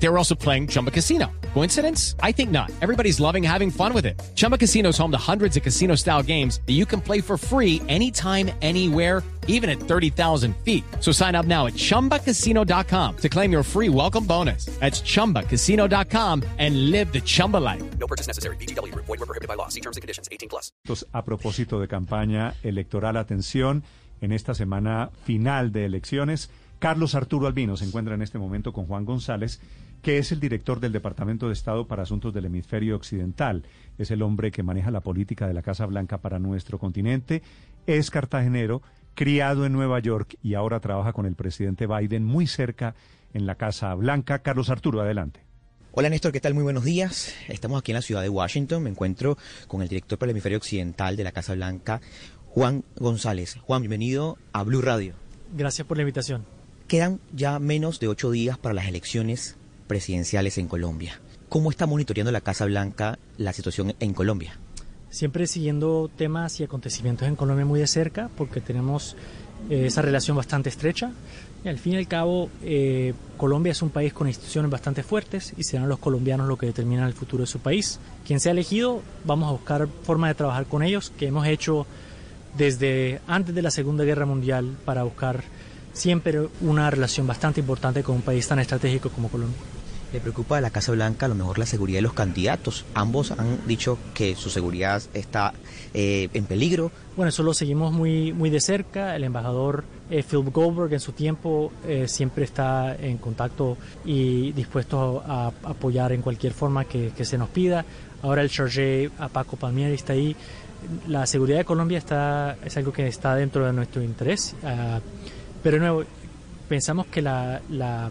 They were also playing Chumba Casino. Coincidence? I think not. Everybody's loving having fun with it. Chumba Casino is home to hundreds of casino style games that you can play for free anytime, anywhere, even at 30,000 feet. So sign up now at chumbacasino.com to claim your free welcome bonus. That's chumbacasino.com and live the Chumba life. No purchase necessary. BGW. Void were prohibited by law. See terms and conditions. 18 plus. A propósito de campaña electoral, atención, en esta semana final de elecciones, Carlos Arturo Albino se encuentra en este momento con Juan González, que es el director del Departamento de Estado para Asuntos del Hemisferio Occidental. Es el hombre que maneja la política de la Casa Blanca para nuestro continente. Es cartagenero, criado en Nueva York y ahora trabaja con el presidente Biden muy cerca en la Casa Blanca. Carlos Arturo, adelante. Hola Néstor, ¿qué tal? Muy buenos días. Estamos aquí en la ciudad de Washington. Me encuentro con el director para el hemisferio occidental de la Casa Blanca, Juan González. Juan, bienvenido a Blue Radio. Gracias por la invitación. Quedan ya menos de ocho días para las elecciones presidenciales en Colombia. ¿Cómo está monitoreando la Casa Blanca la situación en Colombia? Siempre siguiendo temas y acontecimientos en Colombia muy de cerca porque tenemos eh, esa relación bastante estrecha. Al fin y al cabo, eh, Colombia es un país con instituciones bastante fuertes y serán los colombianos los que determinan el futuro de su país. Quien sea elegido, vamos a buscar forma de trabajar con ellos, que hemos hecho desde antes de la Segunda Guerra Mundial para buscar siempre una relación bastante importante con un país tan estratégico como Colombia. ¿Le preocupa a la Casa Blanca a lo mejor la seguridad de los candidatos? Ambos han dicho que su seguridad está eh, en peligro. Bueno, eso lo seguimos muy, muy de cerca. El embajador eh, Phil Goldberg en su tiempo eh, siempre está en contacto y dispuesto a, apoyar en cualquier forma que, que, se nos pida. Ahora el chargé a Paco Palmieri está ahí. La seguridad de Colombia está, es algo que está dentro de nuestro interés. Uh, pero de nuevo, pensamos que la, la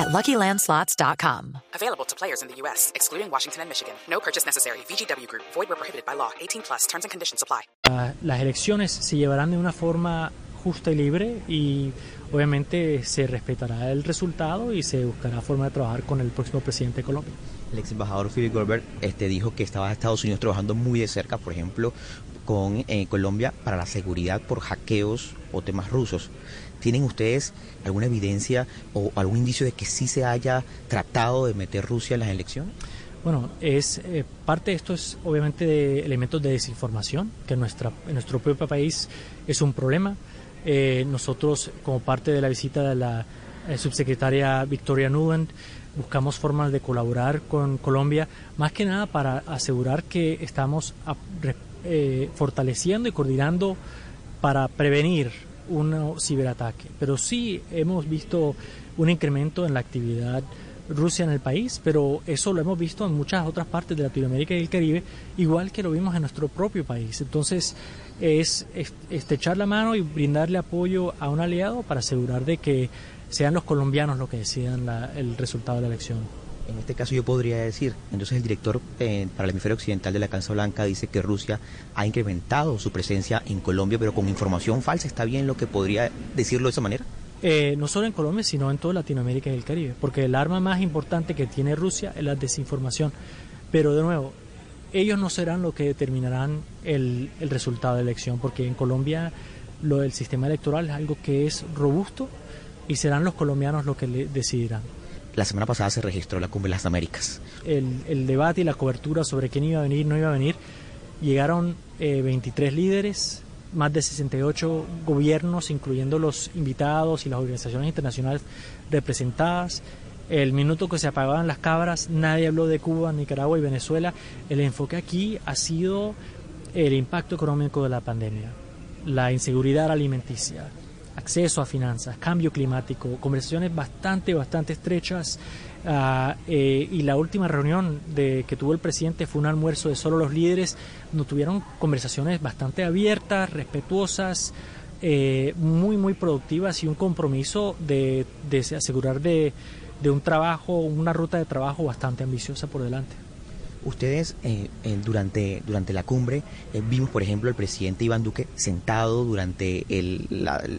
at LuckyLandSlots.com. Available to players in the U.S., excluding Washington and Michigan. No purchase necessary. VGW Group. Void where prohibited by law. 18 plus. Terms and conditions apply. Uh, las elecciones se llevarán de una forma justa y libre y obviamente se respetará el resultado y se buscará forma de trabajar con el próximo presidente de Colombia. El ex embajador Philip Goldberg este, dijo que estaba en Estados Unidos trabajando muy de cerca, por ejemplo, con eh, Colombia para la seguridad por hackeos o temas rusos. ¿Tienen ustedes alguna evidencia o algún indicio de que sí se haya tratado de meter Rusia en las elecciones? Bueno, es eh, parte de esto es obviamente de elementos de desinformación, que en, nuestra, nuestro propio país es un problema. Eh, nosotros, como parte de la visita de la subsecretaria Victoria Nuland, buscamos formas de colaborar con Colombia, más que nada para asegurar que estamos a, eh, fortaleciendo y coordinando para prevenir un ciberataque. Pero sí hemos visto un incremento en la actividad Rusia en el país, pero eso lo hemos visto en muchas otras partes de Latinoamérica y el Caribe, igual que lo vimos en nuestro propio país. Entonces, es estrechar la mano y brindarle apoyo a un aliado para asegurar de que sean los colombianos los que decidan la, el resultado de la elección. En este caso yo podría decir, entonces el director eh, para el hemisferio occidental de la Casa Blanca dice que Rusia ha incrementado su presencia en Colombia, pero con información falsa. ¿Está bien lo que podría decirlo de esa manera? Eh, no solo en Colombia, sino en toda Latinoamérica y el Caribe, porque el arma más importante que tiene Rusia es la desinformación. Pero de nuevo, ellos no serán los que determinarán el, el resultado de la elección, porque en Colombia lo del sistema electoral es algo que es robusto y serán los colombianos los que le decidirán. La semana pasada se registró la Cumbre de las Américas. El, el debate y la cobertura sobre quién iba a venir, no iba a venir, llegaron eh, 23 líderes, más de 68 gobiernos, incluyendo los invitados y las organizaciones internacionales representadas. El minuto que se apagaban las cabras, nadie habló de Cuba, Nicaragua y Venezuela. El enfoque aquí ha sido el impacto económico de la pandemia, la inseguridad alimenticia, acceso a finanzas, cambio climático, conversaciones bastante, bastante estrechas. Uh, y la última reunión de, que tuvo el presidente fue un almuerzo de solo los líderes, donde tuvieron conversaciones bastante abiertas, respetuosas, eh, muy, muy productivas y un compromiso de, asegurar de un trabajo, una ruta de trabajo bastante ambiciosa por delante. Ustedes eh, eh, durante, durante la cumbre eh, vimos, por ejemplo, al presidente Iván Duque sentado durante el,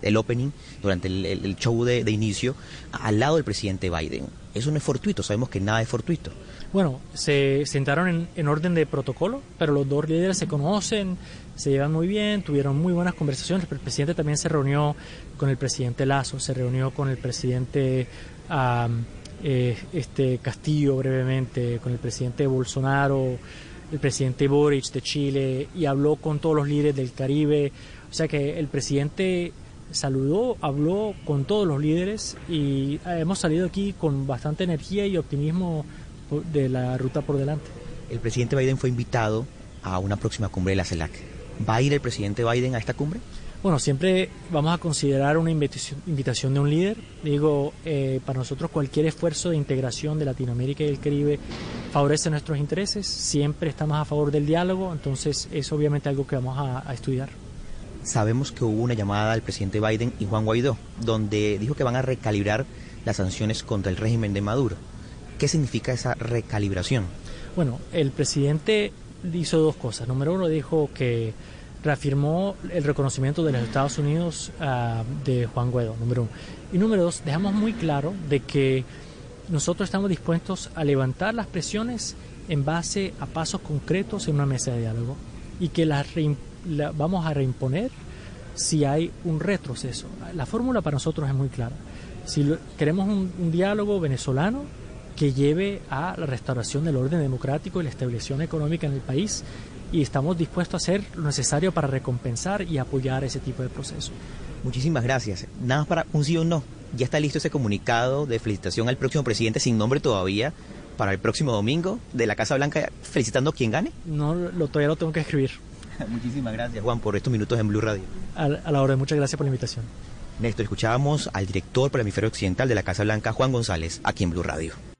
el opening, durante el, el- show de, de inicio, al lado del presidente Biden. Eso no es fortuito, sabemos que nada es fortuito. Bueno, se sentaron en, en orden de protocolo, pero los dos líderes se conocen, se llevan muy bien, tuvieron muy buenas conversaciones. El presidente también se reunió con el presidente Lazo, se reunió con el presidente eh, este Castillo brevemente, con el presidente Bolsonaro, el presidente Boric de Chile y habló con todos los líderes del Caribe. O sea que el presidente saludó, habló con todos los líderes y hemos salido aquí con bastante energía y optimismo de la ruta por delante. El presidente Biden fue invitado a una próxima cumbre de la CELAC. ¿Va a ir el presidente Biden a esta cumbre? Bueno, siempre vamos a considerar una invitación, de un líder. Digo, eh, para nosotros cualquier esfuerzo de integración de Latinoamérica y el Caribe favorece nuestros intereses. Siempre estamos a favor del diálogo, entonces es obviamente algo que vamos a, a estudiar. Sabemos que hubo una llamada al presidente Biden y Juan Guaidó, donde dijo que van a recalibrar las sanciones contra el régimen de Maduro. ¿Qué significa esa recalibración? Bueno, el presidente hizo dos cosas. Número uno, dijo que reafirmó el reconocimiento de los Estados Unidos ah, de Juan Guaidó, número uno. Y número dos, dejamos muy claro de que nosotros estamos dispuestos a levantar las presiones en base a pasos concretos en una mesa de diálogo y que las la- vamos a reimponer si hay un retroceso. La fórmula para nosotros es muy clara. Si lo- queremos un, un diálogo venezolano que lleve a la restauración del orden democrático y la estabilización económica en el país y estamos dispuestos a hacer lo necesario para recompensar y apoyar ese tipo de proceso. Muchísimas gracias. Nada más para un sí o un no. Ya está listo ese comunicado de felicitación al próximo presidente sin nombre todavía para el próximo domingo de la Casa Blanca felicitando a quien gane. No lo todavía lo tengo que escribir. Muchísimas gracias Juan por estos minutos en Blue Radio. A, a la hora, muchas gracias por la invitación. Néstor, escuchábamos al director para el hemisferio occidental de la Casa Blanca, Juan González, aquí en Blue Radio.